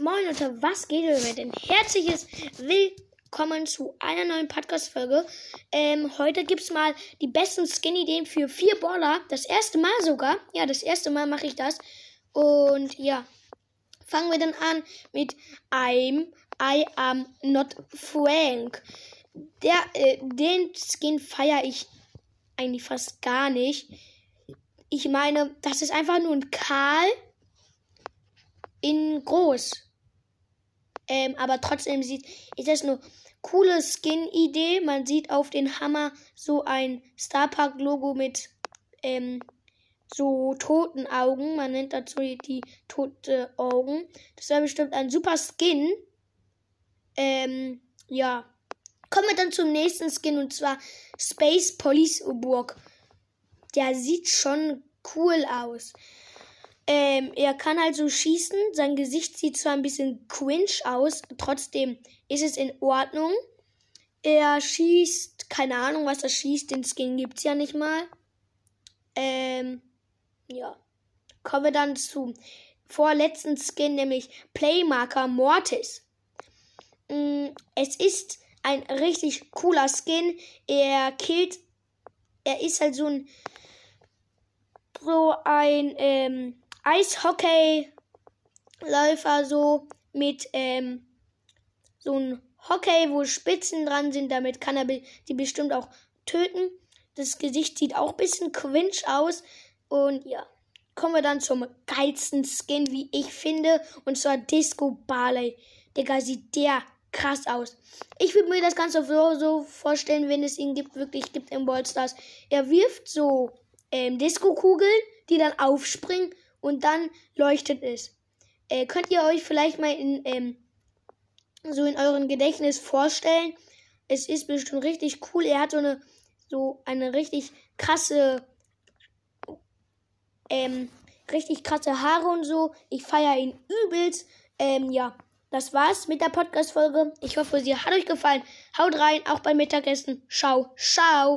Moin Leute, was geht damit? Ein herzliches Willkommen zu einer neuen Podcast-Folge. Ähm, heute gibt's mal die besten Skin-Ideen für vier Baller. Das erste Mal sogar. Ja, das erste Mal mache ich das. Und ja, fangen wir dann an mit I'm I am not Frank. Der, äh, den Skin feiere ich eigentlich fast gar nicht. Ich meine, das ist einfach nur ein Karl in groß. Ähm, aber trotzdem sieht, ist das eine coole Skin-Idee. Man sieht auf den Hammer so ein Starpark-Logo mit ähm, so toten Augen. Man nennt dazu die tote Augen. Das wäre bestimmt ein super Skin. Ähm, ja. Kommen wir dann zum nächsten Skin und zwar Space Police Burg. Der sieht schon cool aus. Ähm, er kann halt so schießen. Sein Gesicht sieht zwar ein bisschen cringe aus, trotzdem ist es in Ordnung. Er schießt, keine Ahnung, was er schießt, den Skin gibt's ja nicht mal. Ähm, ja. Kommen wir dann zum vorletzten Skin, nämlich Playmarker Mortis. Mm, es ist ein richtig cooler Skin. Er killt, er ist halt so ein, so ein, ähm, Eishockey-Läufer so mit ähm, so einem Hockey, wo Spitzen dran sind. Damit kann er die bestimmt auch töten. Das Gesicht sieht auch ein bisschen cringe aus. Und ja, kommen wir dann zum geilsten Skin, wie ich finde. Und zwar Disco Barley. Digga, sieht der krass aus. Ich würde mir das Ganze so, so vorstellen, wenn es ihn gibt, wirklich gibt im Ballstars. Er wirft so ähm, Disco-Kugeln, die dann aufspringen und dann leuchtet es. Äh, könnt ihr euch vielleicht mal in, ähm, so in euren Gedächtnis vorstellen? Es ist bestimmt richtig cool. Er hat so eine, so eine richtig krasse, ähm, richtig krasse Haare und so. Ich feiere ihn übelst. Ähm, ja, das war's mit der Podcast-Folge. Ich hoffe, sie hat euch gefallen. Haut rein, auch beim Mittagessen. Ciao, ciao.